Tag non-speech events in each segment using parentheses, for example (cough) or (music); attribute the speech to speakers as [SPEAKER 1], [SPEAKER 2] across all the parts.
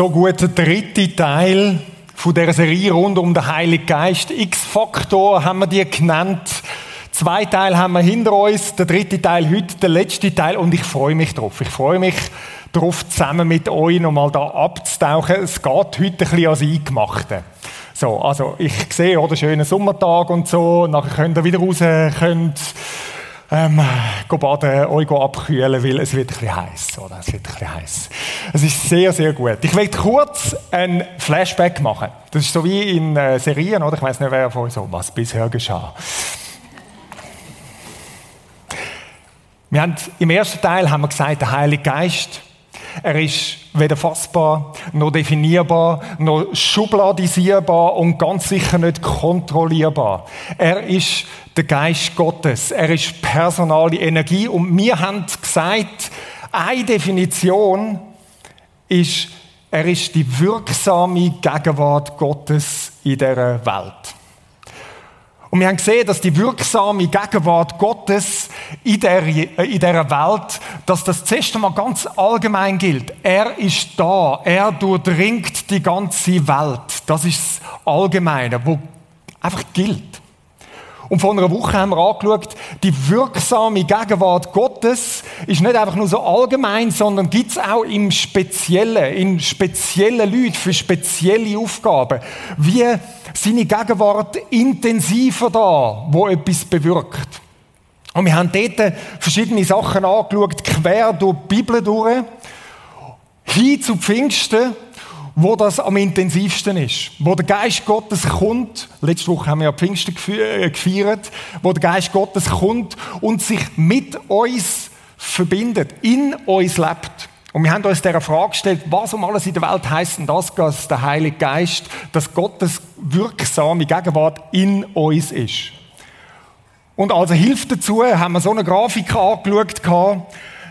[SPEAKER 1] so gut der dritte Teil von der Serie rund um den Heiligen Geist. X-Faktor haben wir die genannt. Zwei Teile haben wir hinter uns, der dritte Teil heute, der letzte Teil und ich freue mich drauf. Ich freue mich darauf, zusammen mit euch nochmal da abzutauchen. Es geht heute ein bisschen als Eingemachte. So, also ich sehe, oder, schönen Sommertag und so, nachher könnt ihr wieder raus, könnt ähm, go baden, euch abkühlen, weil es wird ein heiß, oder? Es wird ein heiß. Es ist sehr, sehr gut. Ich möchte kurz ein Flashback machen. Das ist so wie in äh, Serien, oder? Ich weiß nicht, wer von euch so, was bisher geschah. Wir haben, Im ersten Teil haben wir gesagt, der Heilige Geist, er ist weder fassbar, noch definierbar, noch schubladisierbar und ganz sicher nicht kontrollierbar. Er ist der Geist Gottes. Er ist personale Energie. Und wir haben gesagt, eine Definition ist, er ist die wirksame Gegenwart Gottes in dieser Welt. Und wir haben gesehen, dass die wirksame Gegenwart Gottes in, der, äh, in dieser Welt, dass das zuerst einmal ganz allgemein gilt. Er ist da. Er durchdringt die ganze Welt. Das ist das Allgemeine, wo einfach gilt. Und vor einer Woche haben wir angeschaut, die wirksame Gegenwart Gottes ist nicht einfach nur so allgemein, sondern gibt es auch im Speziellen, in speziellen Leuten für spezielle Aufgaben. Wie seine Gegenwart intensiver da, wo etwas bewirkt. Und wir haben dort verschiedene Sachen angeschaut, quer durch die Bibel durch, hin zu Pfingsten wo das am intensivsten ist. Wo der Geist Gottes kommt, letzte Woche haben wir ja Pfingsten äh, gefeiert, wo der Geist Gottes kommt und sich mit uns verbindet, in uns lebt. Und wir haben uns dieser Frage gestellt, was um alles in der Welt heißt denn das, dass der Heilige Geist, dass Gottes wirksame Gegenwart in uns ist. Und als Hilfe dazu haben wir so eine Grafik angeschaut,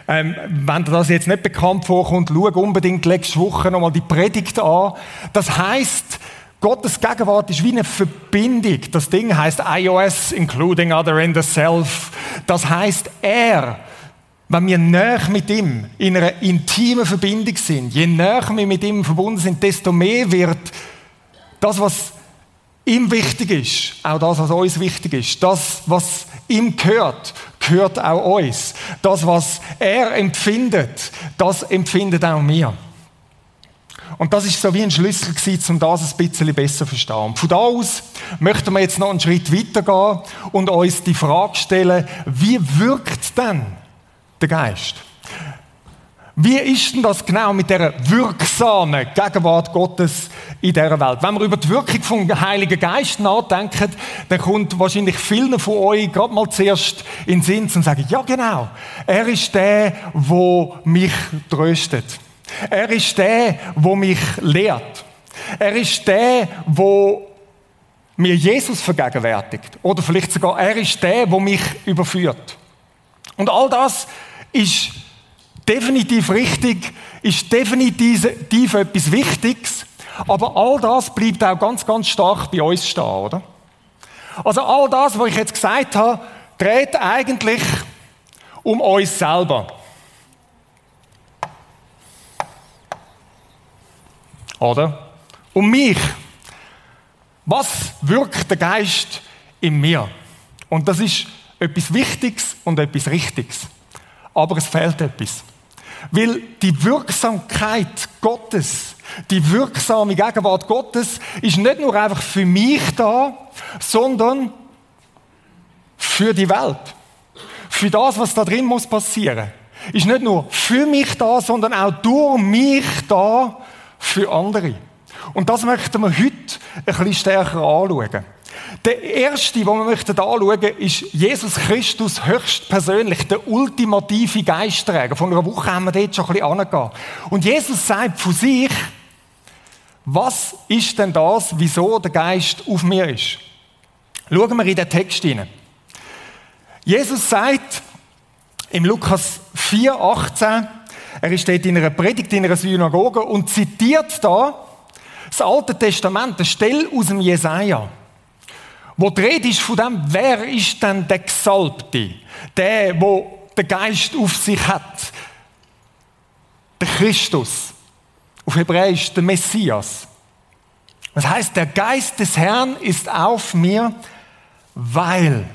[SPEAKER 1] ähm, wenn dir das jetzt nicht bekannt vorkommt, schau unbedingt letzte Woche nochmal die Predigt an. Das heißt, Gottes Gegenwart ist wie eine Verbindung. Das Ding heißt iOS, including other in the self. Das heißt, er, wenn wir näher mit ihm in einer intimen Verbindung sind, je näher wir mit ihm verbunden sind, desto mehr wird das, was ihm wichtig ist, auch das, was uns wichtig ist, das, was ihm gehört, gehört auch uns. Das, was er empfindet, das empfindet auch mir. Und das ist so wie ein Schlüssel gewesen, um das ein bisschen besser zu verstehen. Von da aus möchten wir jetzt noch einen Schritt weitergehen und uns die Frage stellen, wie wirkt denn der Geist? Wie ist denn das genau mit der wirksamen Gegenwart Gottes in dieser Welt? Wenn wir über die Wirkung vom Heiligen Geist nachdenken, dann kommt wahrscheinlich vielen von euch gerade mal zuerst in den Sinn zu sagen, ja genau, er ist der, wo mich tröstet. Er ist der, wo mich lehrt. Er ist der, wo mir Jesus vergegenwärtigt. Oder vielleicht sogar, er ist der, wo mich überführt. Und all das ist definitiv richtig, ist definitiv etwas Wichtiges, aber all das bleibt auch ganz, ganz stark bei uns stehen, oder? Also all das, was ich jetzt gesagt habe, dreht eigentlich um uns selber. Oder? Um mich. Was wirkt der Geist in mir? Und das ist etwas Wichtiges und etwas Richtiges. Aber es fehlt etwas. Weil die Wirksamkeit Gottes, die wirksame Gegenwart Gottes ist nicht nur einfach für mich da, sondern für die Welt. Für das, was da drin muss passieren. Ist nicht nur für mich da, sondern auch durch mich da für andere. Und das möchten wir heute ein bisschen stärker anschauen. Der erste, den wir möchten anschauen, ist Jesus Christus höchstpersönlich, der ultimative Geistträger. Von einer Woche haben wir dort schon ein bisschen angegeben. Und Jesus sagt von sich, was ist denn das, wieso der Geist auf mir ist? Schauen wir in den Text hinein. Jesus sagt im Lukas 4, 18, er ist dort in einer Predigt in einer Synagoge und zitiert da das Alte Testament, eine Stelle aus dem Jesaja. Wo die Rede ist von dem, wer ist denn der Gesalbte? Der, wo der Geist auf sich hat. Der Christus. auf Hebräisch der Messias. Das heißt, der Geist des Herrn ist auf mir, weil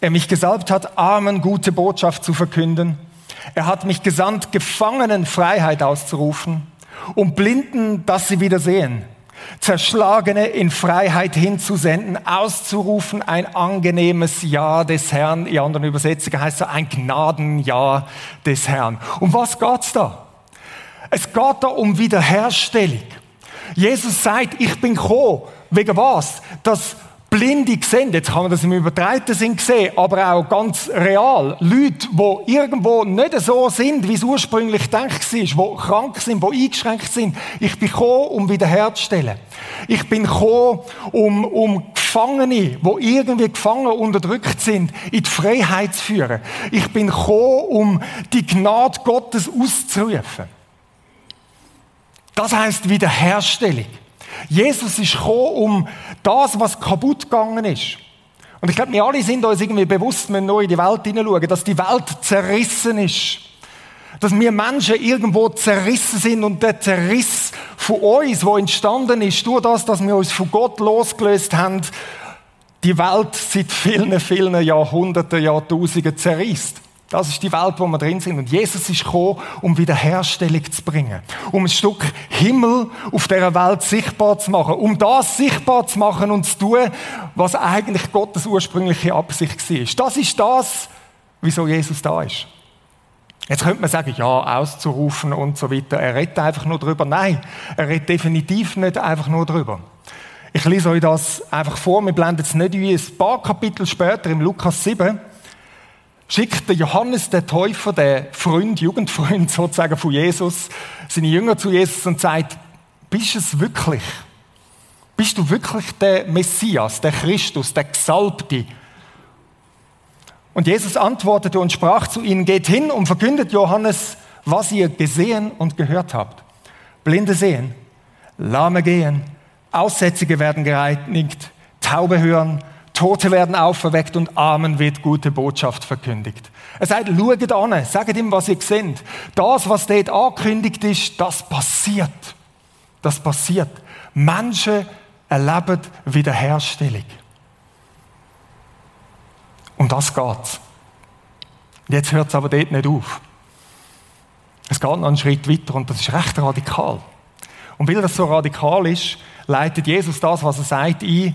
[SPEAKER 1] er mich gesalbt hat, Armen gute Botschaft zu verkünden. Er hat mich gesandt, Gefangenen Freiheit auszurufen und Blinden, dass sie wieder sehen. Zerschlagene in Freiheit hinzusenden, auszurufen, ein angenehmes Ja des Herrn. In anderen Übersetzungen heißt es ein Gnadenja des Herrn. Um was geht's da? Es geht da um Wiederherstellung. Jesus sagt, ich bin gekommen. Wegen was? Dass Blinde sehen, jetzt kann man das im übertreiten Sinn sehen, aber auch ganz real. Leute, die irgendwo nicht so sind, wie es ursprünglich gedacht war, die krank sind, die eingeschränkt sind. Ich bin gekommen, um wiederherzustellen. Ich bin gekommen, um, um Gefangene, die irgendwie gefangen unterdrückt sind, in die Freiheit zu führen. Ich bin gekommen, um die Gnade Gottes auszurufen. Das heißt Wiederherstellung. Jesus ist gekommen, um das, was kaputt gegangen ist. Und ich glaube, wir alle sind uns irgendwie bewusst, wenn wir neu in die Welt hineinschauen, dass die Welt zerrissen ist. Dass wir Menschen irgendwo zerrissen sind und der Zerriss von uns, der entstanden ist, durch das, dass wir uns von Gott losgelöst haben, die Welt seit vielen, vielen Jahrhunderten, Jahrtausenden zerrisst. Das ist die Welt, wo wir drin sind. Und Jesus ist gekommen, um Wiederherstellung zu bringen. Um ein Stück Himmel auf dieser Welt sichtbar zu machen. Um das sichtbar zu machen und zu tun, was eigentlich Gottes ursprüngliche Absicht war. Das ist das, wieso Jesus da ist. Jetzt könnte man sagen, ja, auszurufen und so weiter. Er redet einfach nur drüber. Nein, er redet definitiv nicht einfach nur drüber. Ich lese euch das einfach vor. Wir blenden es nicht ein. Ein paar Kapitel später, im Lukas 7, schickt der Johannes der Täufer, der Freund, Jugendfreund sozusagen von Jesus, seine Jünger zu Jesus und sagt, bist du es wirklich? Bist du wirklich der Messias, der Christus, der Gesalbte? Und Jesus antwortete und sprach zu ihnen, geht hin und verkündet Johannes, was ihr gesehen und gehört habt. Blinde sehen, Lahme gehen, Aussätzige werden gereinigt, Taube hören, Tote werden auferweckt und Armen wird gute Botschaft verkündigt. Er sagt, schaut an, sagt ihm, was ihr seht. Das, was dort angekündigt ist, das passiert. Das passiert. Menschen erleben Wiederherstellung. Um das geht's. Jetzt hört es aber dort nicht auf. Es geht noch einen Schritt weiter und das ist recht radikal. Und weil das so radikal ist, leitet Jesus das, was er sagt, ein,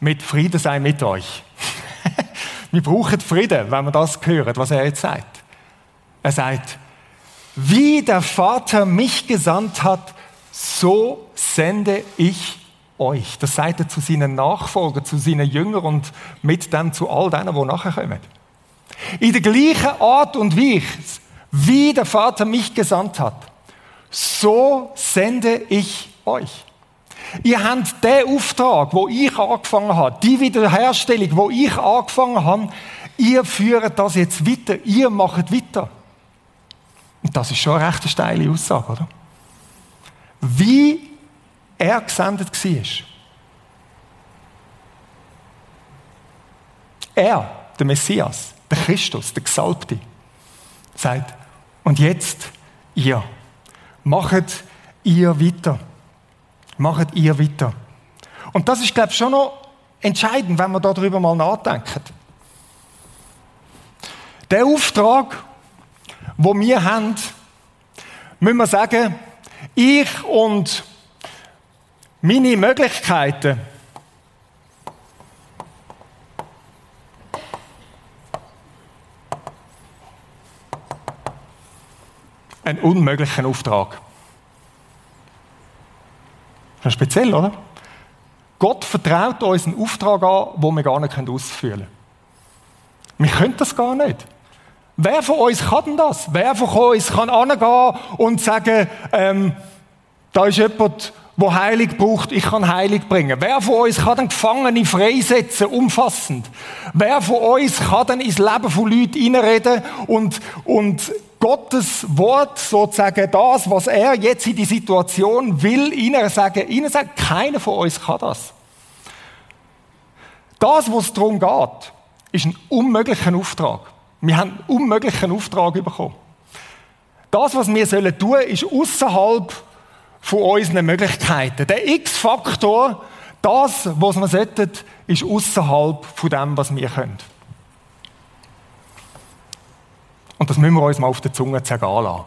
[SPEAKER 1] mit Frieden sei mit euch. (laughs) wir brauchen Frieden, wenn wir das hören, was er jetzt sagt. Er sagt, wie der Vater mich gesandt hat, so sende ich euch. Das sagt er zu seinen Nachfolgern, zu seinen Jüngern und mit dem zu all denen, die nachher kommen. In der gleichen Art und Weise, wie der Vater mich gesandt hat, so sende ich euch. Ihr habt den Auftrag, wo ich angefangen habe, die Wiederherstellung, wo ich angefangen habe, ihr führt das jetzt weiter, ihr macht weiter. Und das ist schon eine recht steile Aussage, oder? Wie er gesendet war. Er, der Messias, der Christus, der Gesalbte, sagt, und jetzt ihr, macht ihr weiter. Macht ihr weiter. Und das ist, glaube ich, schon noch entscheidend, wenn wir darüber mal nachdenken. Der Auftrag, wo wir haben, müssen wir sagen, ich und meine Möglichkeiten, einen unmöglichen Auftrag. Das ist speziell, oder? Gott vertraut uns einen Auftrag an, den wir gar nicht ausführen können. Wir können das gar nicht. Wer von uns kann denn das? Wer von uns kann angehen und sagen, ähm, da ist jemand, der Heilig braucht, ich kann Heilig bringen. Wer von uns kann den Gefangene freisetzen, umfassend? Wer von uns kann dann ins Leben von Leuten hineinreden und, und Gottes Wort sozusagen das, was er jetzt in die Situation will, ihnen sagen, ihnen sagen, keiner von uns kann das. Das, was es darum geht, ist ein unmöglicher Auftrag. Wir haben einen unmöglichen Auftrag bekommen. Das, was wir sollen tun, ist außerhalb von unseren Möglichkeiten. Der X-Faktor, das, was wir sollten, ist außerhalb von dem, was wir können. Und das müssen wir uns mal auf der Zunge zergehen lassen.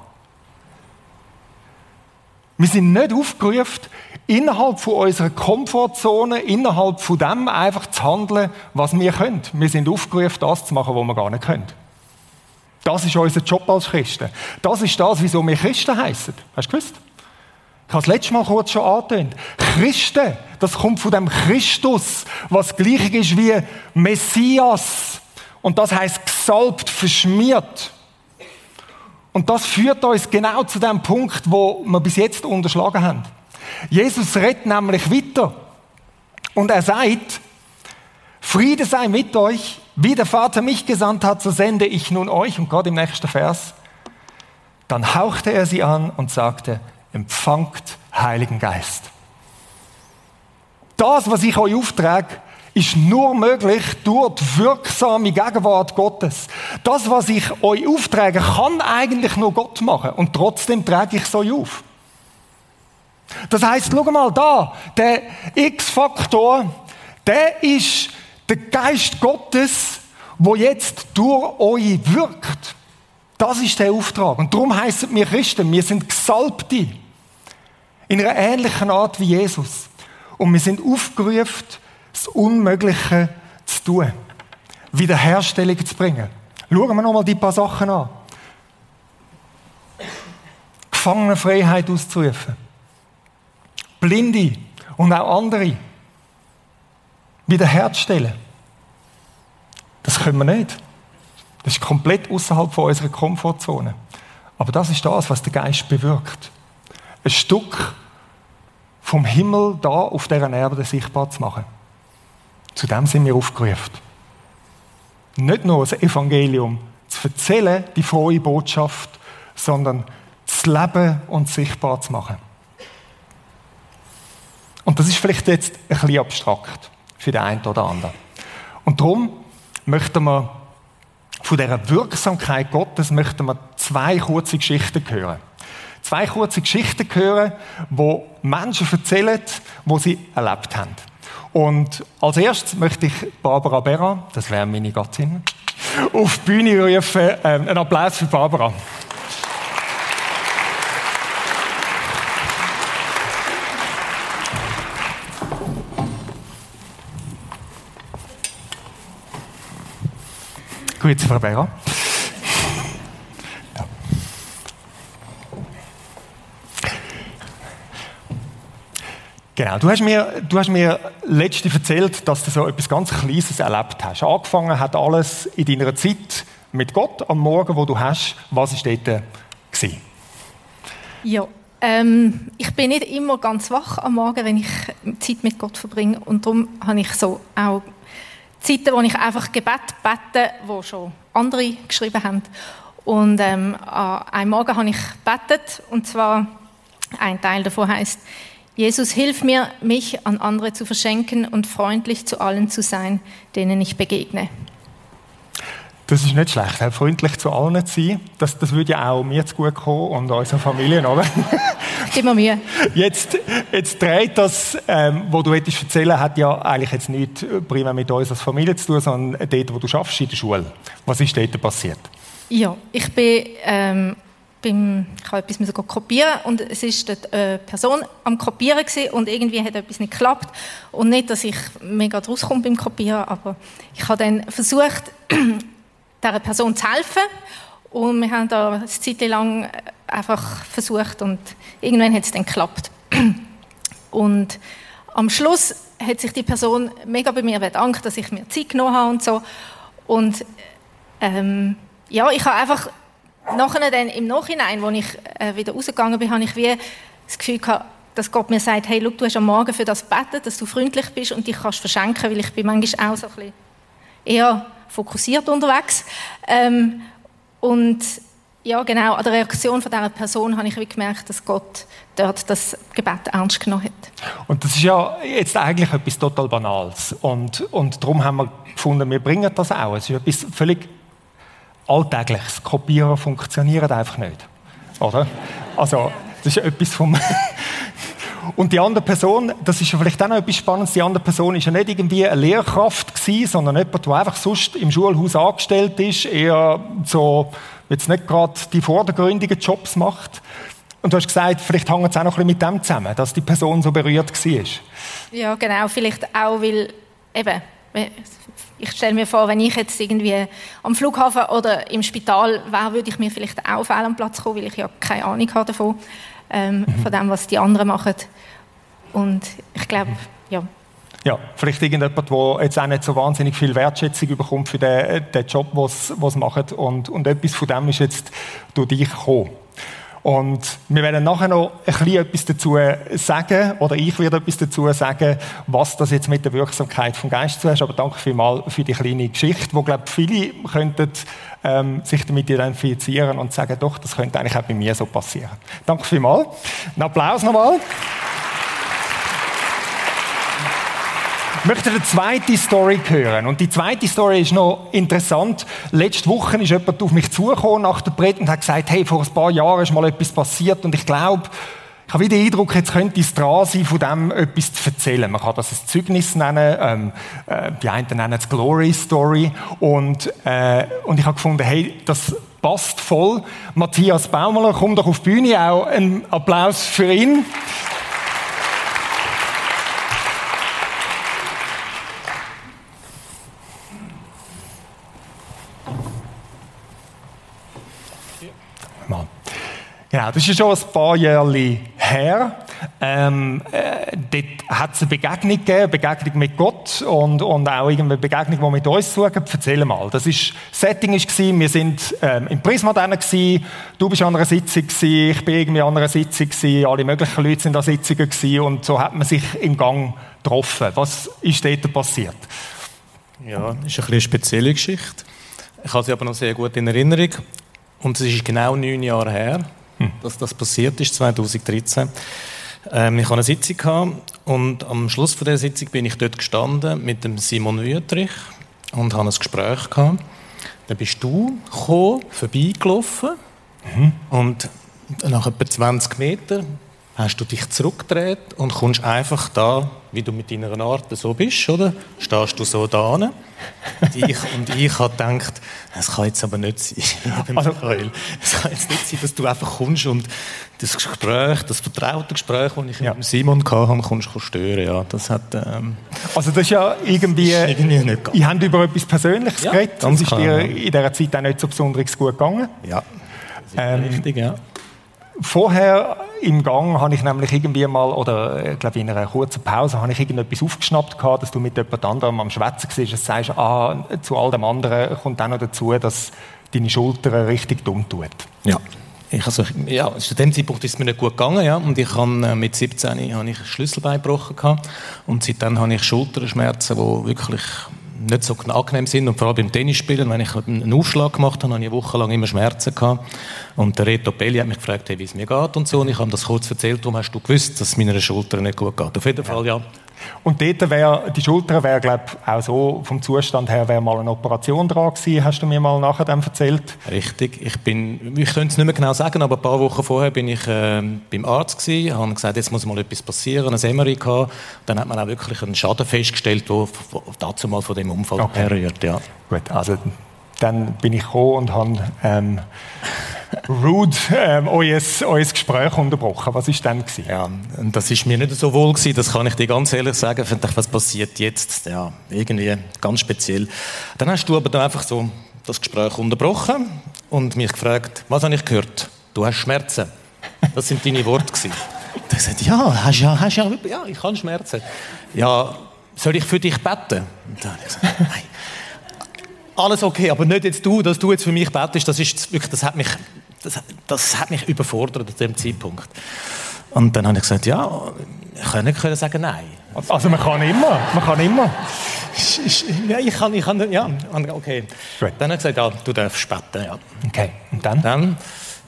[SPEAKER 1] Wir sind nicht aufgerufen, innerhalb von unserer Komfortzone, innerhalb von dem einfach zu handeln, was wir können. Wir sind aufgerufen, das zu machen, was wir gar nicht können. Das ist unser Job als Christen. Das ist das, wieso wir Christen heißen. Hast du gewusst? Ich habe es letztes Mal kurz schon angetönt. Christen, das kommt von dem Christus, was gleich ist wie Messias. Und das heißt gesalbt, verschmiert. Und das führt uns genau zu dem Punkt, wo wir bis jetzt unterschlagen haben. Jesus redet nämlich weiter. Und er sagt, Friede sei mit euch, wie der Vater mich gesandt hat, so sende ich nun euch. Und Gott im nächsten Vers. Dann hauchte er sie an und sagte, empfangt Heiligen Geist. Das, was ich euch auftrage, ist nur möglich durch die wirksame Gegenwart Gottes. Das, was ich euch auftrage, kann eigentlich nur Gott machen. Und trotzdem trage ich es euch auf. Das heißt, schau mal da, der X-Faktor, der ist der Geist Gottes, wo jetzt durch euch wirkt. Das ist der Auftrag. Und darum heißen wir Christen, wir sind Gesalbte. In einer ähnlichen Art wie Jesus. Und wir sind aufgerufen, das Unmögliche zu tun. Wiederherstellung zu bringen. Schauen wir nochmal die paar Sachen an. Gefangenenfreiheit auszurufen. Blinde und auch andere wiederherzustellen. Das können wir nicht. Das ist komplett außerhalb von unserer Komfortzone. Aber das ist das, was der Geist bewirkt. Ein Stück vom Himmel da auf dieser Erde sichtbar zu machen. Zu dem sind wir aufgerufen. Nicht nur das Evangelium zu erzählen, die frohe Botschaft, sondern das Leben und sichtbar zu machen. Und das ist vielleicht jetzt ein bisschen abstrakt für den einen oder anderen. Und darum möchten wir von dieser Wirksamkeit Gottes möchten wir zwei kurze Geschichten hören. Zwei kurze Geschichten hören, wo Menschen erzählen, wo sie erlebt haben. Und als erstes möchte ich Barbara Berra, das wäre meine Gattin, auf die Bühne rufen. Ähm, einen Applaus für Barbara. Grüezi, Frau Berra. Genau, du hast, mir, du hast mir letzte erzählt, dass du so etwas ganz Kleines erlebt hast. Angefangen hat alles in deiner Zeit mit Gott am Morgen, wo du hast. Was war dort gewesen?
[SPEAKER 2] Ja, ähm, ich bin nicht immer ganz wach am Morgen, wenn ich Zeit mit Gott verbringe. Und darum habe ich so auch Zeiten, wo ich einfach Gebet bete, wo schon andere geschrieben haben. Und ähm, an Morgen habe ich betet und zwar ein Teil davon heißt Jesus, hilf mir, mich an andere zu verschenken und freundlich zu allen zu sein, denen ich begegne.
[SPEAKER 1] Das ist nicht schlecht, freundlich zu allen zu sein. Das, das würde ja auch mir zu gut kommen und unserer Familie, oder? (laughs)
[SPEAKER 2] Immer mir.
[SPEAKER 1] Jetzt, jetzt dreht das, ähm, was du hättest erzählen, hat ja eigentlich jetzt nicht primär mit uns als Familie zu tun, sondern dort, wo du schaffst in der Schule. Was ist dort passiert?
[SPEAKER 2] Ja, ich bin ähm, beim, ich habe etwas kopieren und es ist eine Person am Kopieren gewesen und irgendwie hat etwas nicht geklappt. Und nicht, dass ich mega rauskomme beim Kopieren, aber ich habe dann versucht, (clears throat) dieser Person zu helfen. Und wir haben da eine Zeit lang einfach versucht und irgendwann hat es dann geklappt. (clears throat) Und am Schluss hat sich die Person mega bei mir bedankt, dass ich mir Zeit genommen habe und so. Und ähm, ja, ich habe einfach nachher dann im Nachhinein, als ich äh, wieder rausgegangen bin, habe ich wie das Gefühl gehabt, dass Gott mir sagt, hey, look, du hast am Morgen für das beten, dass du freundlich bist und dich kannst verschenken, weil ich bin manchmal auch so ein bisschen eher fokussiert unterwegs. Ähm, und ja, genau, an der Reaktion von dieser Person habe ich gemerkt, dass Gott dort das Gebet ernst genommen hat.
[SPEAKER 1] Und das ist ja jetzt eigentlich etwas total Banales. Und, und darum haben wir gefunden, wir bringen das auch. Es ist etwas völlig Alltägliches. Kopieren funktioniert einfach nicht. oder? Also, das ist etwas vom... (laughs) Und die andere Person, das ist ja vielleicht auch noch etwas Spannendes, die andere Person ist ja nicht irgendwie eine Lehrkraft gewesen, sondern jemand, der einfach sonst im Schulhaus angestellt ist, eher so, jetzt nicht gerade die vordergründigen Jobs macht. Und du hast gesagt, vielleicht hängt es auch noch ein bisschen mit dem zusammen, dass die Person so berührt war.
[SPEAKER 2] Ja, genau. Vielleicht auch, weil eben, ich stelle mir vor, wenn ich jetzt irgendwie am Flughafen oder im Spital wäre, würde ich mir vielleicht auch fehl am Platz kommen, weil ich ja keine Ahnung habe davon, ähm, mhm. von dem, was die anderen machen. Und ich glaube, ja.
[SPEAKER 1] Ja, vielleicht irgendjemand, der jetzt auch nicht so wahnsinnig viel Wertschätzung bekommt für den, den Job, was sie macht. Und, und etwas von dem ist jetzt durch dich gekommen. Und wir werden nachher noch ein bisschen etwas dazu sagen, oder ich werde etwas dazu sagen, was das jetzt mit der Wirksamkeit vom Geist zu hat. Aber danke vielmals für die kleine Geschichte, wo, glaube viele könnten ähm, sich damit identifizieren und sagen, doch, das könnte eigentlich auch bei mir so passieren. Danke vielmals. Ein Applaus nochmal. Ich möchte eine zweite Story hören. Und die zweite Story ist noch interessant. Letzte Woche ist jemand auf mich zugekommen nach der Predigt und hat gesagt, hey, vor ein paar Jahren ist mal etwas passiert und ich glaube, ich habe wieder den Eindruck, jetzt könnte es dran sein, von dem etwas zu erzählen. Man kann das ein Zeugnis nennen, ähm, äh, die einen nennen es Glory Story. Und, äh, und ich habe gefunden, hey, das passt voll. Matthias Baumler, komm doch auf die Bühne, auch ein Applaus für ihn. Genau, das ist schon ein paar Jahre her. Ähm, äh, dort hat es eine Begegnung gegeben, eine Begegnung mit Gott und, und auch eine Begegnung, die mit uns sucht. Erzähl mal. Das ist, Setting war, wir sind ähm, im Prisma drin du bist an einer Sitzung gewesen, ich bin irgendwie an einer Sitzung gewesen, alle möglichen Leute sind an Sitzungen gewesen und so hat man sich im Gang getroffen. Was ist dort passiert?
[SPEAKER 3] Ja, das ist eine, eine spezielle Geschichte. Ich habe sie aber noch sehr gut in Erinnerung. Und es ist genau neun Jahre her dass das passiert ist, 2013. Ähm, ich hatte eine Sitzung gehabt, und am Schluss von der Sitzung bin ich dort gestanden mit dem Simon Wüttrich und habe ein Gespräch gehabt. Dann bist du gekommen, vorbeigelaufen mhm. und nach etwa 20 Metern hast du dich zurückgedreht und kommst einfach da, wie du mit deiner Art so bist, oder? Stehst du so da und ich, und ich habe gedacht, es kann jetzt aber nicht sein, (laughs) also, es kann jetzt nicht sein, dass du einfach kommst und das Gespräch, das vertraute Gespräch, das ich ja. mit Simon hatte, kommst du stören, ja, das hat... Ähm,
[SPEAKER 1] also das ist ja irgendwie... Ist irgendwie nicht ich habe über etwas Persönliches ja, geredet, das ist dir in dieser Zeit auch nicht so besonders gut gegangen.
[SPEAKER 3] Ja, ähm, richtig, ja.
[SPEAKER 1] Vorher im Gang habe ich nämlich irgendwie mal, oder ich glaube in einer kurzen Pause, habe ich irgendetwas aufgeschnappt gehabt, dass du mit jemand anderem am Schwätzen warst. Das sagst, ah, zu all dem anderen kommt auch noch dazu, dass deine Schulter richtig dumm tut.
[SPEAKER 3] Ja. Ich also, ja, zu dem Zeitpunkt ist es mir nicht gut gegangen, ja. Und ich habe, äh, mit 17 habe ich Schlüsselbein gebrochen gehabt. Und seitdem habe ich Schulterschmerzen, die wirklich nicht so angenehm sind. Und vor allem beim Tennisspielen, wenn ich einen Aufschlag gemacht habe, habe ich wochenlang immer Schmerzen gehabt. Und der Reto Belli hat mich gefragt, hey, wie es mir geht und so. Und ich habe das kurz erzählt, warum hast du gewusst, dass es meiner Schulter nicht gut geht. Auf jeden Fall, ja.
[SPEAKER 1] Und dort wäre, die Schulter wäre, glaube auch so, vom Zustand her, wäre mal eine Operation dran gewesen, hast du mir mal nachher dann erzählt?
[SPEAKER 3] Richtig. Ich bin, ich könnte es nicht mehr genau sagen, aber ein paar Wochen vorher bin ich äh, beim Arzt gewesen, habe gesagt, jetzt muss mal etwas passieren, ein MRI gehabt. Dann hat man auch wirklich einen Schaden festgestellt, der dazu mal von dem Unfall okay. herrührt, ja.
[SPEAKER 1] Gut, also dann bin ich gekommen und habe ähm, rude ähm, euer, euer Gespräch unterbrochen. Was ist dann gewesen?
[SPEAKER 3] Ja, das ist mir nicht so wohl gewesen, das kann ich dir ganz ehrlich sagen. Ich dachte, was passiert jetzt? Ja, irgendwie ganz speziell. Dann hast du aber dann einfach so das Gespräch unterbrochen und mich gefragt, was habe ich gehört? Du hast Schmerzen. Das sind deine Worte gewesen. Da (laughs) ich gesagt, ja, hast ja, hast ja, ja, ich habe Schmerzen. Ja, soll ich für dich beten? Und dann habe ich gesagt, nein alles okay, aber nicht jetzt du, dass du jetzt für mich betest, das, ist wirklich, das, hat, mich, das, das hat mich überfordert an dem Zeitpunkt. Und dann habe ich gesagt, ja, ich kann nicht sagen nein.
[SPEAKER 1] Also man kann immer, man kann immer.
[SPEAKER 3] Ja, ich kann, ich kann, ja, okay. Dann habe ich gesagt, ja, du darfst beten, ja.
[SPEAKER 1] Okay, und dann?
[SPEAKER 3] Dann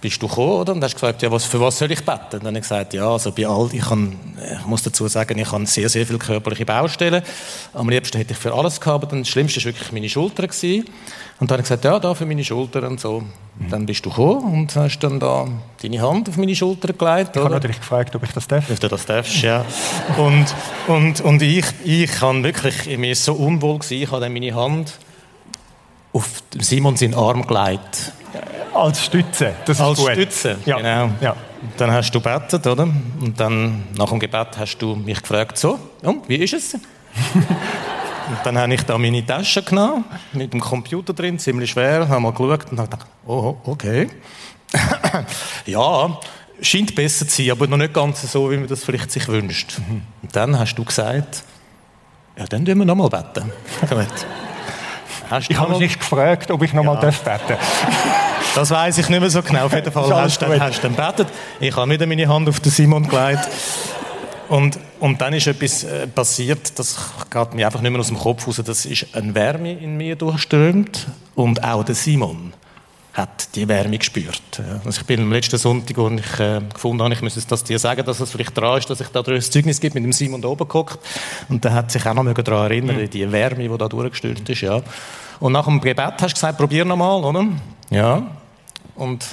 [SPEAKER 3] bist du gekommen, oder? Und hast gefragt, ja, was, für was soll ich beten? Und dann habe ich gesagt, ja, also bei all, ich, kann, ich muss dazu sagen, ich habe sehr, sehr viele körperliche Baustellen. Am liebsten hätte ich für alles gehabt, aber das Schlimmste war wirklich meine Schulter. Gewesen. Und dann habe ich gesagt, ja, da für meine Schulter und so. Und dann bist du gekommen und hast dann da deine Hand auf meine Schulter gelegt.
[SPEAKER 1] Ich habe natürlich gefragt, ob ich das darf.
[SPEAKER 3] Ob du das darfst, ja. und, und, und ich, ich habe wirklich, mir ist so unwohl gewesen, ich habe dann meine Hand auf Simon seinen Arm gelegt.
[SPEAKER 1] Als Stütze, das ist
[SPEAKER 3] Als
[SPEAKER 1] gut.
[SPEAKER 3] Stütze,
[SPEAKER 1] Ja.
[SPEAKER 3] genau.
[SPEAKER 1] Ja.
[SPEAKER 3] Dann hast du gebetet, oder? Und dann, nach dem Gebet, hast du mich gefragt, so, und, wie ist es? (laughs) und dann habe ich da meine Tasche genommen, mit dem Computer drin, ziemlich schwer, habe mal geschaut und habe gedacht, oh, okay. (coughs) ja, scheint besser zu sein, aber noch nicht ganz so, wie man das vielleicht sich wünscht. Und dann hast du gesagt, ja, dann tun wir nochmal beten. (laughs) Hast
[SPEAKER 1] Ich habe mich nicht gefragt, ob ich nochmal
[SPEAKER 3] Ja.
[SPEAKER 1] darf beten (laughs)
[SPEAKER 3] das weiß ich nicht mehr so genau. Auf jeden Fall hast du dann, hast dann betet. Ich habe wieder meine Hand auf den Simon gelegt. Und, und dann ist etwas äh, passiert, das geht mir einfach nicht mehr aus dem Kopf raus. Das ist eine Wärme in mir durchströmt. Und auch der Simon hat die Wärme gespürt. Ja. Also ich bin am letzten Sonntag, wo ich äh, gefunden habe, ich müsse das dir sagen, dass es vielleicht dran ist, dass ich da ein Zeugnis gibt mit dem Simon da oben gehockt. Und der hat sich auch noch daran erinnern, die Wärme, die da durchgestürmt ist. Ja. Und nach dem Gebet hast du gesagt, probier nochmal, oder? Ja. Und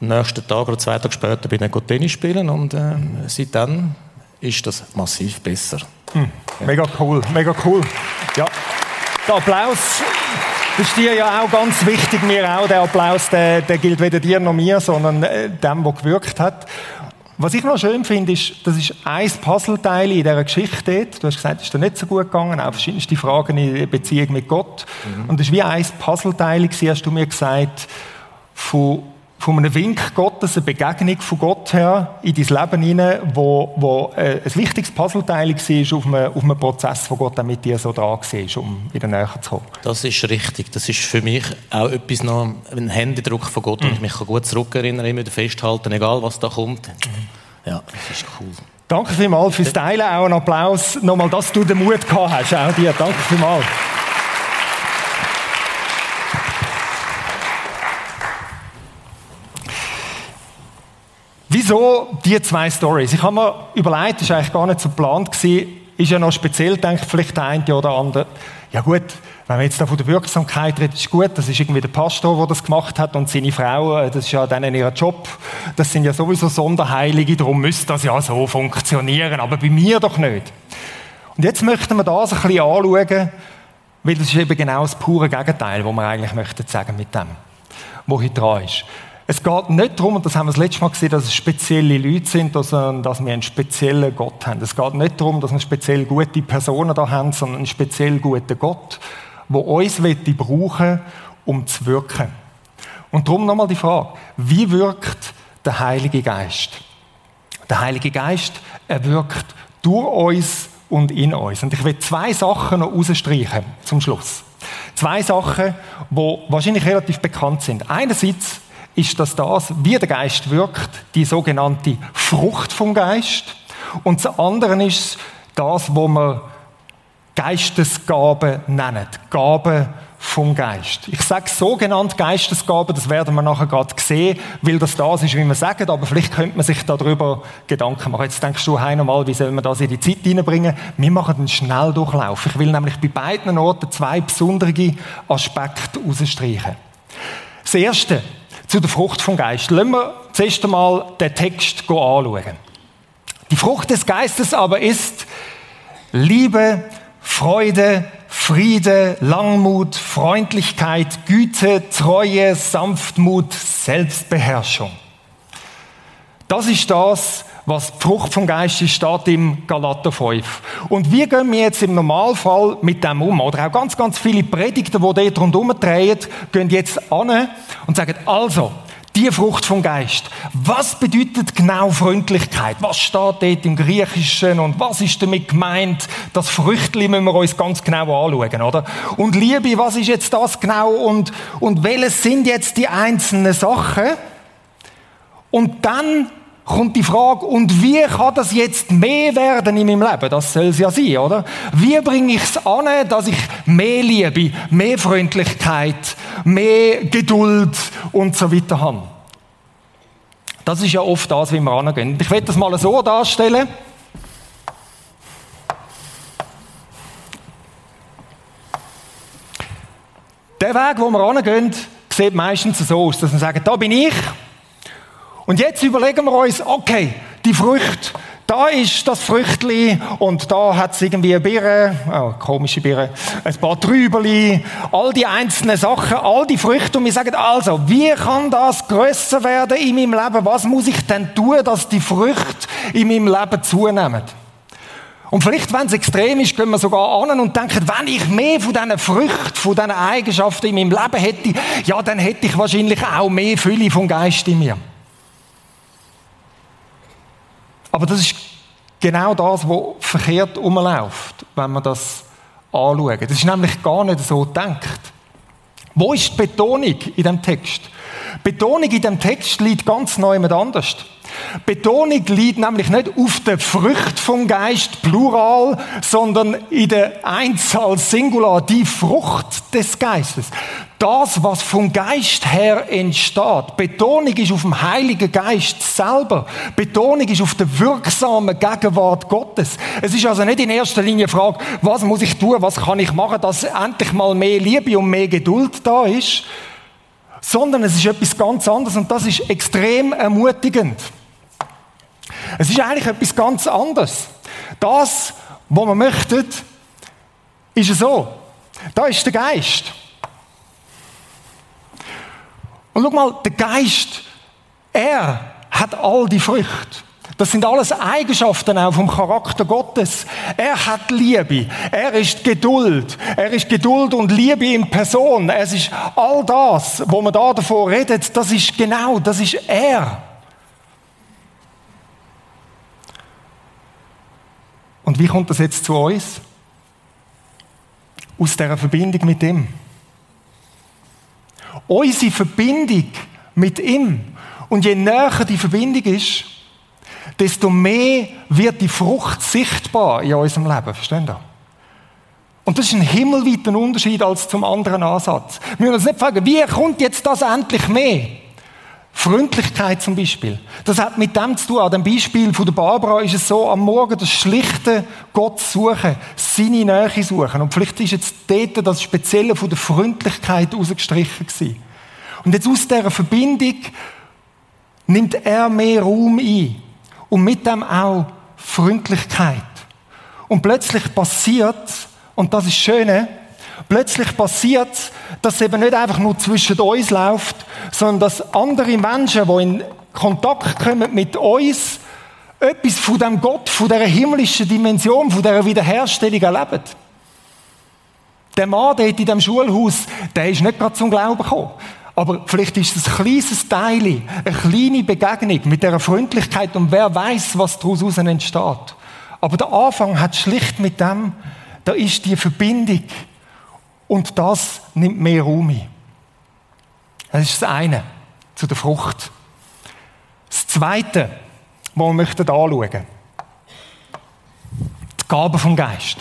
[SPEAKER 3] am nächsten Tag oder zwei Tage später bin ich Tennis spielen und äh, seitdem ist das massiv besser.
[SPEAKER 1] Mega cool, mega cool. Ja, der Applaus, das ist dir ja auch ganz wichtig, mir auch. Der Applaus, der, der gilt weder dir noch mir, sondern äh, dem, der gewirkt hat. Was ich noch schön finde, ist, das ist ein Puzzleteil in dieser Geschichte. Du hast gesagt, es ist dir nicht so gut gegangen, auch verschiedenste Fragen in der Beziehung mit Gott. Und das war wie ein Puzzleteil, hast du mir gesagt, von, von einem Wink Gottes, eine Begegnung von Gott her in dein Leben hinein, wo, wo äh, ein wichtiges Puzzleteil war auf einem, auf einem Prozess, wo Gott dann mit dir so dran war, um wieder näher zu kommen.
[SPEAKER 3] Das ist richtig. Das ist für mich auch etwas noch, ein Händedruck von Gott, und ich mich gut zurückerinnern, immer wieder festhalten, egal was da kommt. Ja, das ist cool.
[SPEAKER 1] Danke vielmals fürs Teilen, auch einen Applaus nochmal, dass du den Mut gehabt hast, auch dir. Danke vielmals. Wieso die zwei Stories? Ich habe mir überlegt, das war eigentlich gar nicht so geplant, gewesen, ist ja noch speziell, denkt vielleicht der eine oder andere. Ja gut, wenn wir jetzt da von der Wirksamkeit reden, ist gut, das ist irgendwie der Pastor, der das gemacht hat und seine Frau, äh, das ist ja dann ihr Job. Das sind ja sowieso Sonderheilige, darum müsste das ja so funktionieren, aber bei mir doch nicht. Und jetzt möchten wir das ein bisschen anschauen, weil das ist eben genau das pure Gegenteil, was wir eigentlich möchten sagen mit dem, was hier dran ist. Es geht nicht darum, und das haben wir das letzte Mal gesehen, dass es spezielle Leute sind, sondern dass wir einen speziellen Gott haben. Es geht nicht darum, dass wir speziell gute Personen da haben, sondern einen speziell guten Gott, der uns brauchen um zu wirken. Und darum nochmal die Frage, wie wirkt der Heilige Geist? Der Heilige Geist, er wirkt durch uns und in uns. Und ich will zwei Sachen noch rausstreichen zum Schluss. Zwei Sachen, die wahrscheinlich relativ bekannt sind. Einerseits ist das das, wie der Geist wirkt, die sogenannte Frucht vom Geist. Und das andere ist das, was wir Geistesgaben nennen. Gaben vom Geist. Ich sage sogenannt Geistesgaben, das werden wir nachher gerade sehen, weil das das ist, wie wir sagen, aber vielleicht könnte man sich darüber Gedanken machen. Jetzt denkst du, hey, nochmal, wie soll man das in die Zeit hineinbringen? Wir machen einen Schnelldurchlauf. Ich will nämlich bei beiden Orten zwei besondere Aspekte herausstreichen. Das erste, zu der Frucht vom Geist. Lassen wir zuerst einmal den Text anschauen. Die Frucht des Geistes aber ist Liebe, Freude, Friede, Langmut, Freundlichkeit, Güte, Treue, Sanftmut, Selbstbeherrschung. Das ist das, was die Frucht vom Geist ist, steht im Galater 5. Und wie gehen wir jetzt im Normalfall mit dem um? Oder auch ganz, ganz viele Predigten, die dort rundherum drehen, gehen jetzt an und sagen, also, die Frucht vom Geist. Was bedeutet genau Freundlichkeit? Was steht dort im Griechischen und was ist damit gemeint? Das Früchtli müssen wir uns ganz genau anschauen, oder? Und Liebe, was ist jetzt das genau und, und welches sind jetzt die einzelnen Sachen? Und dann kommt die Frage, und wie kann das jetzt mehr werden in meinem Leben? Das soll es ja sein, oder? Wie bringe ich es an, dass ich mehr Liebe, mehr Freundlichkeit, mehr Geduld und so weiter habe? Das ist ja oft das, wie wir angehen. Ich werde das mal so darstellen. Der Weg, wo wir angehen, sieht meistens so aus, dass wir sagen, da bin ich. Und jetzt überlegen wir uns, okay, die Früchte, da ist das Früchtli und da hat es irgendwie eine Birne, oh, komische Birne, ein paar Trübeli, all die einzelnen Sachen, all die Früchte und wir sagen also, wie kann das größer werden in meinem Leben? Was muss ich denn tun, dass die Früchte in meinem Leben zunehmen? Und vielleicht, wenn es extrem ist, gehen wir sogar an und denken, wenn ich mehr von diesen Früchten, von diesen Eigenschaften in meinem Leben hätte, ja, dann hätte ich wahrscheinlich auch mehr Fülle vom Geist in mir. Aber das ist genau das, was verkehrt umläuft, wenn man das anschaut. Das ist nämlich gar nicht so gedacht. Wo ist die Betonung in dem Text? Betonung in dem Text liegt ganz neu mit anders. Betonung liegt nämlich nicht auf der Frucht vom Geist, Plural, sondern in der Einzahl Singular, die Frucht des Geistes. Das, was vom Geist her entsteht. Betonung ist auf dem Heiligen Geist selber. Betonung ist auf der wirksamen Gegenwart Gottes. Es ist also nicht in erster Linie die Frage, was muss ich tun, was kann ich machen, dass endlich mal mehr Liebe und mehr Geduld da ist, sondern es ist etwas ganz anderes und das ist extrem ermutigend. Es ist eigentlich etwas ganz anderes. Das, was man möchte, ist so. Da ist der Geist. Und schau mal, der Geist, er hat all die Früchte. Das sind alles Eigenschaften auch vom Charakter Gottes. Er hat Liebe. Er ist Geduld. Er ist Geduld und Liebe in Person. Es ist all das, wo man da davor redet, das ist genau, das ist er. Und wie kommt das jetzt zu uns? Aus der Verbindung mit ihm. Unsere Verbindung mit ihm. Und je näher die Verbindung ist, desto mehr wird die Frucht sichtbar in unserem Leben. Verstehen Sie? Und das ist ein himmelweiter Unterschied als zum anderen Ansatz. Wir müssen uns nicht fragen, wie kommt jetzt das endlich mehr? Freundlichkeit zum Beispiel. Das hat mit dem zu tun. An dem Beispiel von Barbara ist es so, am Morgen das schlichte Gott suchen, seine Nähe suchen. Und vielleicht ist jetzt dort das Spezielle von der Freundlichkeit rausgestrichen gewesen. Und jetzt aus dieser Verbindung nimmt er mehr Raum ein. Und mit dem auch Freundlichkeit. Und plötzlich passiert, und das ist das Schöne, Plötzlich passiert dass es eben nicht einfach nur zwischen uns läuft, sondern dass andere Menschen, die in Kontakt kommen mit uns, etwas von dem Gott, von dieser himmlischen Dimension, von dieser Wiederherstellung erleben. Der Mann dort in dem Schulhaus, der ist nicht gerade zum Glauben gekommen. Aber vielleicht ist es ein kleines Teil, eine kleine Begegnung mit dieser Freundlichkeit und wer weiß, was daraus entsteht. Aber der Anfang hat schlicht mit dem, da ist die Verbindung und das nimmt mehr Raum ein. Das ist das eine, zu der Frucht. Das zweite, was wir möchten anschauen, die Gaben vom Geist.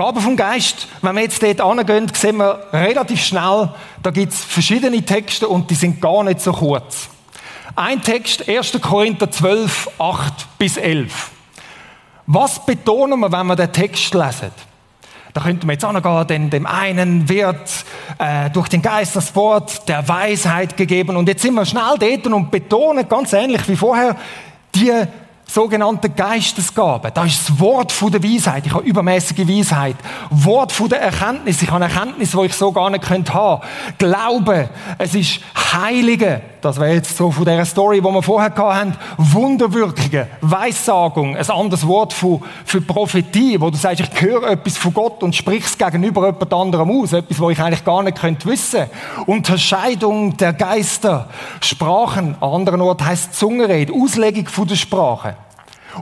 [SPEAKER 1] Gaben vom Geist, wenn wir jetzt dort angehen, sehen wir relativ schnell, da gibt es verschiedene Texte und die sind gar nicht so kurz. Ein Text, 1. Korinther 12, 8 bis 11. Was betonen wir, wenn wir den Text lesen? Da könnte man jetzt auch noch gehen, denn dem einen wird äh, durch den Geist das Wort der Weisheit gegeben. Und jetzt sind wir schnell dort und betonen ganz ähnlich wie vorher die sogenannte Geistesgabe. Da ist das Wort von der Weisheit. Ich habe übermäßige Weisheit. Wort von der Erkenntnis. Ich habe Erkenntnis, die ich so gar nicht könnte haben. Glaube. Es ist Heilige. Das wäre jetzt so von der Story, die wir vorher hatten. Wunderwirkungen. Weissagung. Ein anderes Wort für, für Prophetie, wo du sagst, ich höre etwas von Gott und sprich's gegenüber jemand anderem aus. Etwas, wo ich eigentlich gar nicht könnte wissen. Unterscheidung der Geister. Sprachen. An anderen Ort heißt Zungenrede. Auslegung von der Sprache.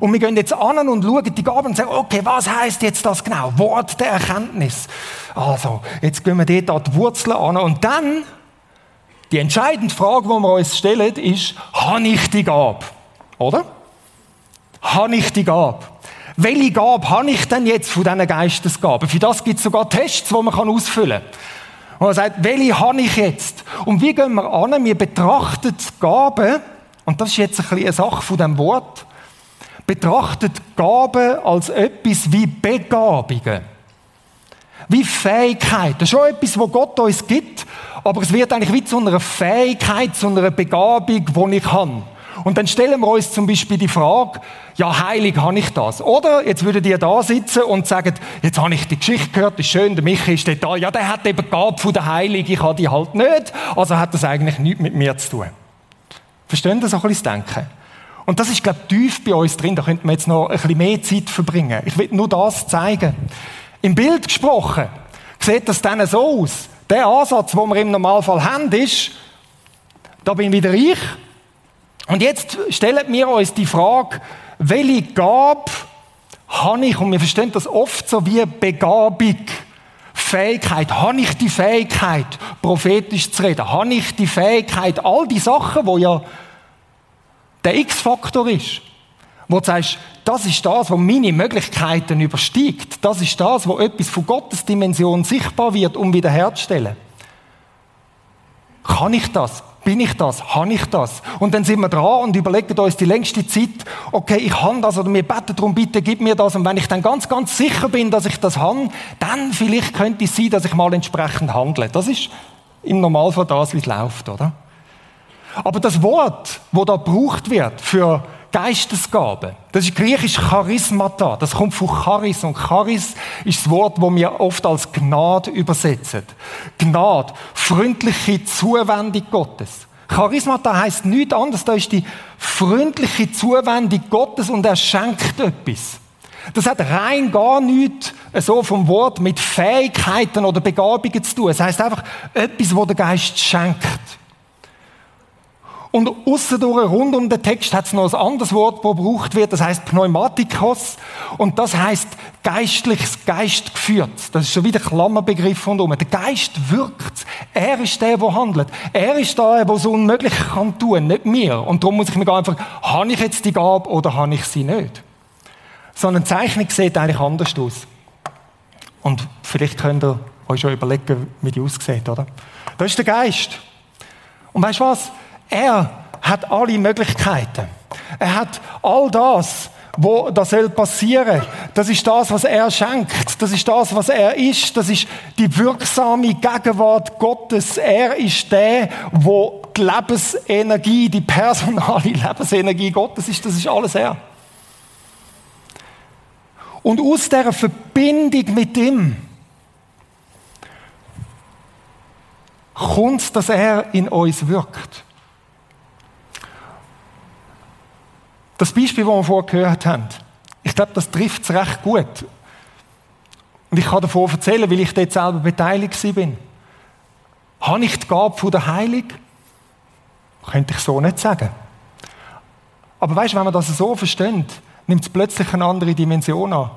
[SPEAKER 1] Und wir gehen jetzt an und schauen die Gaben und sagen, okay, was heißt jetzt das genau? Wort der Erkenntnis. Also, jetzt gehen wir dort an die Wurzeln an und dann, die entscheidende Frage, die wir uns stellen, ist, habe ich die Gabe? Oder? Habe ich die Gabe? Welche Gabe habe ich denn jetzt von diesen Geistesgaben? Für das gibt es sogar Tests, die man ausfüllen kann. Und man sagt, welche habe ich jetzt? Und wie gehen wir an? Wir betrachten die Gaben und das ist jetzt ein bisschen eine Sache von dem Wort, betrachtet Gaben als etwas wie Begabungen. Wie Fähigkeiten. Schon etwas, wo Gott uns gibt, aber es wird eigentlich wie zu einer Fähigkeit, zu einer Begabung, die ich habe. Und dann stellen wir uns zum Beispiel die Frage, ja, heilig habe ich das. Oder jetzt würdet ihr da sitzen und sagen, jetzt habe ich die Geschichte gehört, ist schön, der Michi ist da. Ja, der hat eben Gabe von der Heilig, ich habe die halt nicht. Also hat das eigentlich nichts mit mir zu tun. Verstehen Sie so ein bisschen das Denken? Und das ist, glaube ich, tief bei uns drin. Da könnten wir jetzt noch ein bisschen mehr Zeit verbringen. Ich will nur das zeigen. Im Bild gesprochen sieht das dann so aus. Der Ansatz, den wir im Normalfall haben, ist, da bin wieder ich. Und jetzt stellen wir uns die Frage, welche Gabe habe ich, und wir verstehen das oft so wie Begabung, Fähigkeit, habe ich die Fähigkeit, prophetisch zu reden? Habe ich die Fähigkeit, all die Sachen, wo ja der X-Faktor ist, wo du sagst, das ist das, was meine Möglichkeiten übersteigt. Das ist das, wo etwas von Gottes Dimension sichtbar wird, um wiederherzustellen. Kann ich das? Bin ich das? Habe ich das? Und dann sind wir dran und überlegen uns die längste Zeit, okay, ich habe das oder wir beten darum, bitte gib mir das. Und wenn ich dann ganz, ganz sicher bin, dass ich das habe, dann vielleicht könnte es sein, dass ich mal entsprechend handle. Das ist im Normalfall das, wie es läuft, oder? Aber das Wort, wo da gebraucht wird für Geistesgabe. Das ist griechisch Charismata. Das kommt von Charis. Und Charis ist das Wort, das wir oft als Gnade übersetzen. Gnade. Freundliche Zuwendung Gottes. Charismata heißt nichts anderes. Da ist die freundliche Zuwendung Gottes und er schenkt etwas. Das hat rein gar nichts so vom Wort mit Fähigkeiten oder Begabungen zu tun. Es heißt einfach etwas, wo der Geist schenkt. Und außerdurch, rund um den Text, hat es noch ein anderes Wort, das gebraucht wird, das heißt Pneumatikos. Und das heißt geistliches Geist geführt. Das ist schon wieder Klammerbegriff von um. Der Geist wirkt. Er ist der, der handelt. Er ist der, der so unmöglich kann tun, nicht mir. Und darum muss ich mir einfach, habe ich jetzt die Gabe oder habe ich sie nicht? Sondern die Zeichnung sieht eigentlich anders aus. Und vielleicht könnt ihr euch schon überlegen, wie die aussieht, oder? Das ist der Geist. Und weißt du was? Er hat alle Möglichkeiten. Er hat all das, wo das soll. Das ist das, was er schenkt. Das ist das, was er ist. Das ist die wirksame Gegenwart Gottes. Er ist der, wo die Lebensenergie, die personale (laughs) Lebensenergie Gottes ist. Das ist alles er. Und aus dieser Verbindung mit ihm kommt, dass er in uns wirkt. Das Beispiel, das wir vorher gehört haben, ich glaube, das trifft es recht gut. Und ich kann davon erzählen, weil ich dort selber beteiligt bin. Habe ich die Gabe von der Heilung? Könnte ich so nicht sagen. Aber weißt du, wenn man das so versteht, nimmt es plötzlich eine andere Dimension an.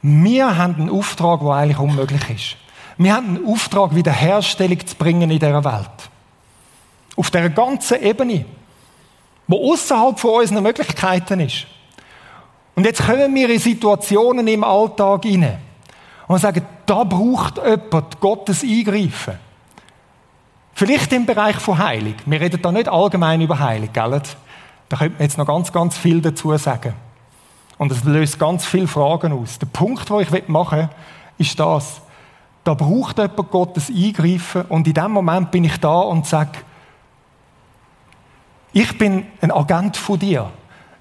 [SPEAKER 1] Wir haben einen Auftrag, der eigentlich unmöglich ist. Wir haben einen Auftrag, Wiederherstellung zu bringen in dieser Welt. Auf dieser ganzen Ebene wo außerhalb von unseren Möglichkeiten ist. Und jetzt kommen wir in Situationen im Alltag hinein und sagen, da braucht jemand Gottes Eingreifen. Vielleicht im Bereich von Heilung. Wir reden da nicht allgemein über Heilung, gell? Da könnte man jetzt noch ganz, ganz viel dazu sagen. Und es löst ganz viele Fragen aus. Der Punkt, den ich machen will, ist das. Da braucht jemand Gottes Eingreifen und in dem Moment bin ich da und sage, ich bin ein Agent von dir.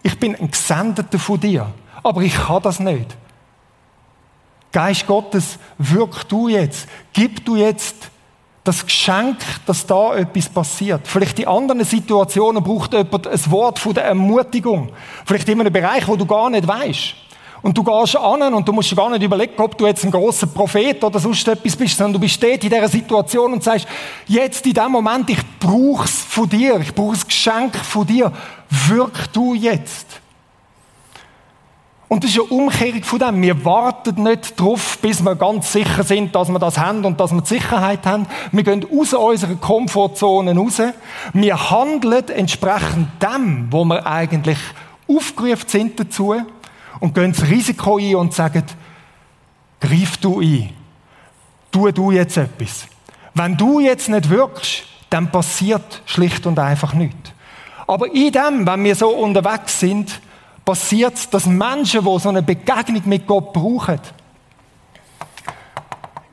[SPEAKER 1] Ich bin ein Gesendeter von dir. Aber ich kann das nicht. Geist Gottes, wirk du jetzt. Gib du jetzt das Geschenk, dass da etwas passiert. Vielleicht in anderen Situationen braucht jemand ein Wort von der Ermutigung. Vielleicht in einem Bereich, wo du gar nicht weißt. Und du gehst an und du musst gar nicht überlegen, ob du jetzt ein großer Prophet oder sonst etwas bist, sondern du bist in dieser Situation und sagst, jetzt in dem Moment, ich brauche es von dir, ich brauche das Geschenk von dir, wirk du jetzt. Und das ist eine Umkehrung von dem. Wir warten nicht darauf, bis wir ganz sicher sind, dass wir das haben und dass wir die Sicherheit haben. Wir gehen aus unserer Komfortzone raus. Wir handeln entsprechend dem, wo wir eigentlich aufgerufen sind dazu und gehen das Risiko ein und sagen, greif du ein. Tu du jetzt etwas. Wenn du jetzt nicht wirkst, dann passiert schlicht und einfach nichts. Aber in dem, wenn wir so unterwegs sind, passiert es, dass Menschen, die so eine Begegnung mit Gott brauchen,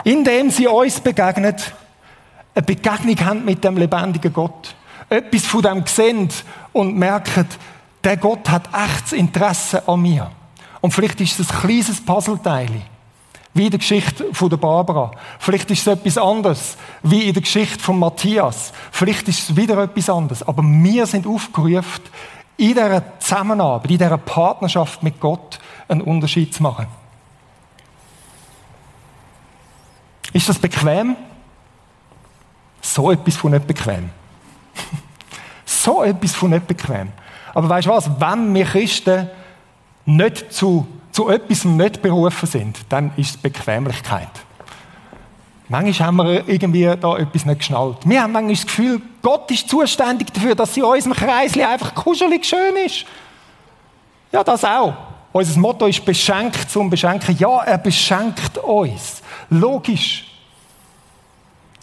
[SPEAKER 1] indem sie uns begegnen, eine Begegnung haben mit dem lebendigen Gott. Etwas von dem sehen und merken, der Gott hat echtes Interesse an mir. Und vielleicht ist es ein kleines Puzzleteil, wie in der Geschichte von der Barbara. Vielleicht ist es etwas anderes, wie in der Geschichte von Matthias. Vielleicht ist es wieder etwas anderes. Aber wir sind aufgerufen, in dieser Zusammenarbeit, in dieser Partnerschaft mit Gott einen Unterschied zu machen. Ist das bequem? So etwas von nicht bequem. (laughs) so etwas von nicht bequem. Aber weißt du was? Wenn wir Christen nicht zu, zu etwas nicht berufen sind, dann ist es Bequemlichkeit. Manchmal haben wir irgendwie da etwas nicht geschnallt. Wir haben manchmal das Gefühl, Gott ist zuständig dafür, dass in unserem Kreis einfach kuschelig schön ist. Ja, das auch. Unser Motto ist beschenkt zum Beschenken. Ja, er beschenkt uns. Logisch.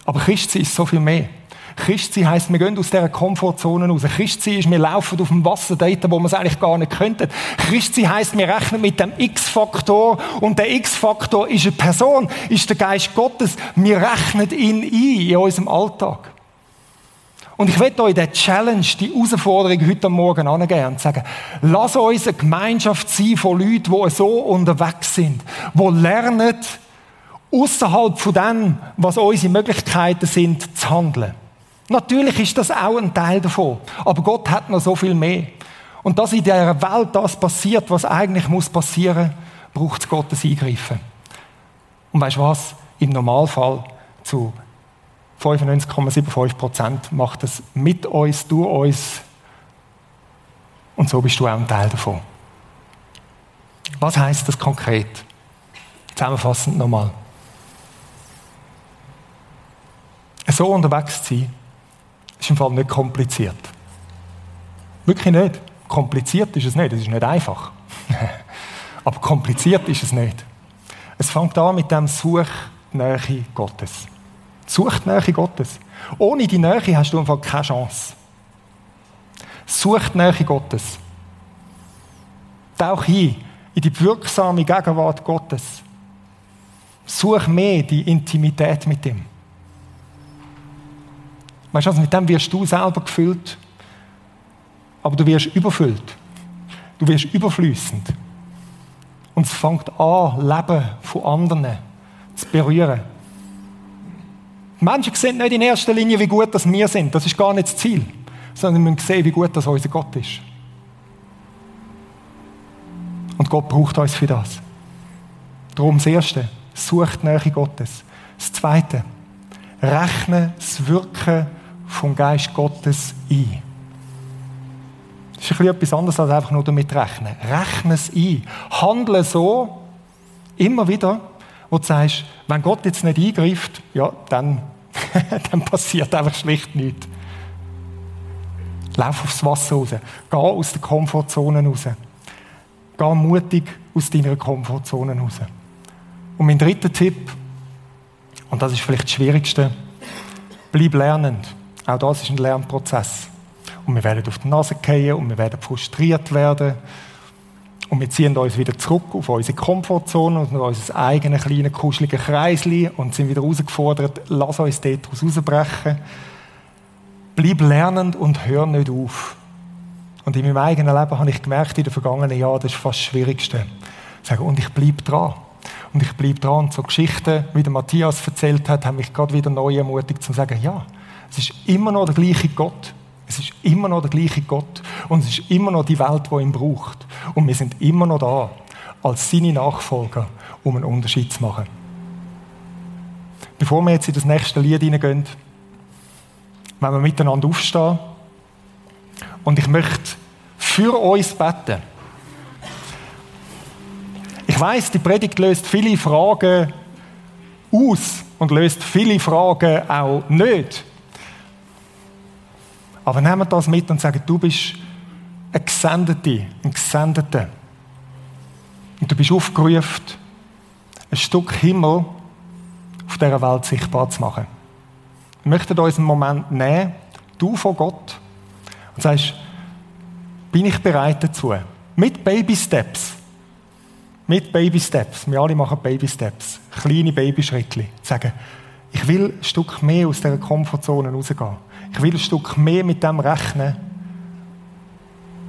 [SPEAKER 1] Aber Christsein ist so viel mehr. Christsein heisst, wir gehen aus dieser Komfortzone raus. Christsein ist, wir laufen auf dem Wasser dort, wo wir es eigentlich gar nicht könnten. Christsein heisst, wir rechnen mit dem X-Faktor und der X-Faktor ist eine Person, ist der Geist Gottes. Wir rechnen ihn ein in unserem Alltag. Und ich werde euch die Challenge, die Herausforderung heute Morgen angeben und sagen, lass uns eine Gemeinschaft sein von Leuten, die so unterwegs sind, die lernen, außerhalb von dem, was unsere Möglichkeiten sind, zu handeln. Natürlich ist das auch ein Teil davon. Aber Gott hat noch so viel mehr. Und dass in dieser Welt das passiert, was eigentlich muss passieren, braucht es Gottes Eingreifen. Und weißt du was? Im Normalfall zu 95,75 Prozent macht es mit uns, durch uns. Und so bist du auch ein Teil davon. Was heißt das konkret? Zusammenfassend nochmal. So unterwegs zu sein, ist im Fall nicht kompliziert. Wirklich nicht. Kompliziert ist es nicht. Es ist nicht einfach. (laughs) Aber kompliziert ist es nicht. Es fängt an mit dem Such Nähe Gottes. Such Nähe Gottes. Ohne die Nähe hast du im Fall keine Chance. Such Nähe Gottes. Tauch ein in die wirksame Gegenwart Gottes. Such mehr die Intimität mit ihm. Weißt du, also mit dem wirst du selber gefüllt, aber du wirst überfüllt. Du wirst überflüssend. Und es fängt an, Leben von anderen zu berühren. Die Menschen sehen nicht in erster Linie, wie gut das wir sind. Das ist gar nicht das Ziel. Sondern wir müssen sehen, wie gut das unser Gott ist. Und Gott braucht uns für das. Darum das Erste, sucht Nähe Gottes. Das Zweite, rechne das Wirken vom Geist Gottes ein. Das ist ein etwas anderes als einfach nur damit rechnen. Rechne es ein. Handle so, immer wieder, wo du sagst, wenn Gott jetzt nicht eingreift, ja, dann, (laughs) dann passiert einfach schlicht nichts. Lauf aufs Wasser raus. Geh aus der Komfortzone raus. Geh mutig aus deiner Komfortzone raus. Und mein dritter Tipp, und das ist vielleicht das Schwierigste, bleib lernend. Auch das ist ein Lernprozess. Und wir werden auf die Nase fallen und wir werden frustriert werden. Und wir ziehen uns wieder zurück auf unsere Komfortzone und unser eigenes kleines, kuscheliges Kreisli und sind wieder herausgefordert, lass uns dort rausbrechen. Bleib lernend und hör nicht auf. Und in meinem eigenen Leben habe ich gemerkt, in den vergangenen Jahren, das ist fast das Schwierigste. Und ich bleibe dran. Und ich bleibe dran. Und so Geschichten, wie der Matthias erzählt hat, haben mich gerade wieder neu ermutigt, zu sagen, ja, es ist immer noch der gleiche Gott. Es ist immer noch der gleiche Gott. Und es ist immer noch die Welt, die ihn braucht. Und wir sind immer noch da, als seine Nachfolger, um einen Unterschied zu machen. Bevor wir jetzt in das nächste Lied hineingehen, wenn wir miteinander aufstehen. Und ich möchte für uns beten. Ich weiß, die Predigt löst viele Fragen aus und löst viele Fragen auch nicht. Aber nehmen das mit und sagen, du bist ein Gesendete, ein Gesendeter. Und du bist aufgerufen, ein Stück Himmel auf dieser Welt sichtbar zu machen. Wir möchten uns einen Moment nehmen, du von Gott, und sagst, bin ich bereit dazu? Mit Baby Steps. Mit Baby Steps. Wir alle machen Baby Steps. Kleine Babyschritte. Sagen, ich will ein Stück mehr aus dieser Komfortzone rausgehen. Ich will ein Stück mehr mit dem rechnen,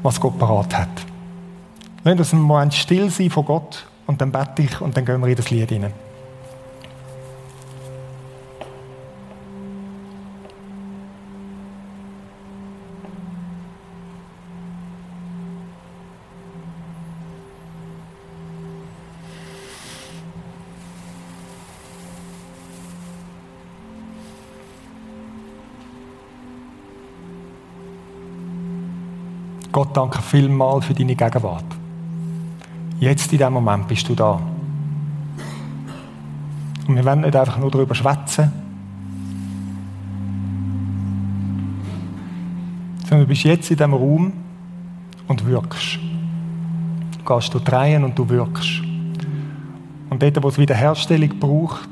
[SPEAKER 1] was Gott parat hat. Lass uns einen Moment still sein von Gott und dann bete ich und dann gehen wir in das Lied hinein. Gott, danke vielmal für deine Gegenwart. Jetzt in diesem Moment bist du da. Und wir wollen nicht einfach nur darüber schwätzen, sondern du bist jetzt in diesem Raum und wirkst. Du gehst durch Reihen und du wirkst. Und dort, wo es Wiederherstellung braucht,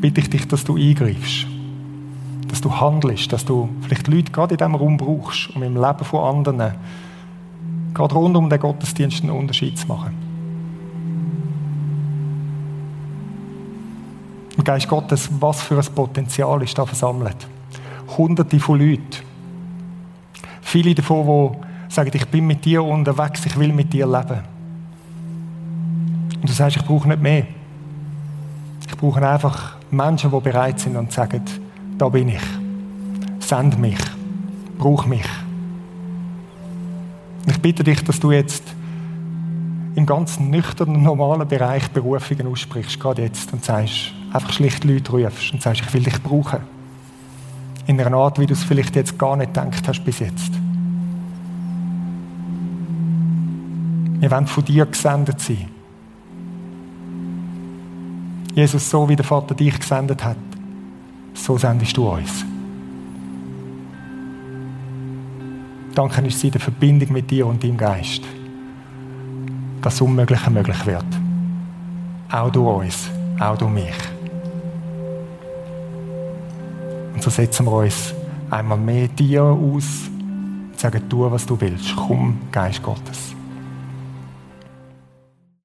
[SPEAKER 1] bitte ich dich, dass du eingreifst du handelst, dass du vielleicht Leute gerade in diesem Raum brauchst, um im Leben von anderen, gerade rund um den Gottesdienst einen Unterschied zu machen. Und Geist Gottes, was für ein Potenzial ist da versammelt? Hunderte von Leuten. Viele davon, die sagen, ich bin mit dir unterwegs, ich will mit dir leben. Und du sagst, ich brauche nicht mehr. Ich brauche einfach Menschen, die bereit sind und sagen, da bin ich. Send mich. Brauch mich. Ich bitte dich, dass du jetzt im ganz nüchternen, normalen Bereich Berufungen aussprichst, gerade jetzt, und sagst, einfach schlicht Leute rufst und sagst, ich will dich brauchen. In einer Art, wie du es vielleicht jetzt gar nicht gedacht hast bis jetzt. Wir wollen von dir gesendet sein. Jesus, so wie der Vater dich gesendet hat, so sendest du uns. Danke ist sie der Verbindung mit dir und deinem Geist, dass das Unmögliche möglich wird. Auch du uns, auch du mich. Und so setzen wir uns einmal mehr dir aus und sagen, tu, was du willst. Komm, Geist Gottes.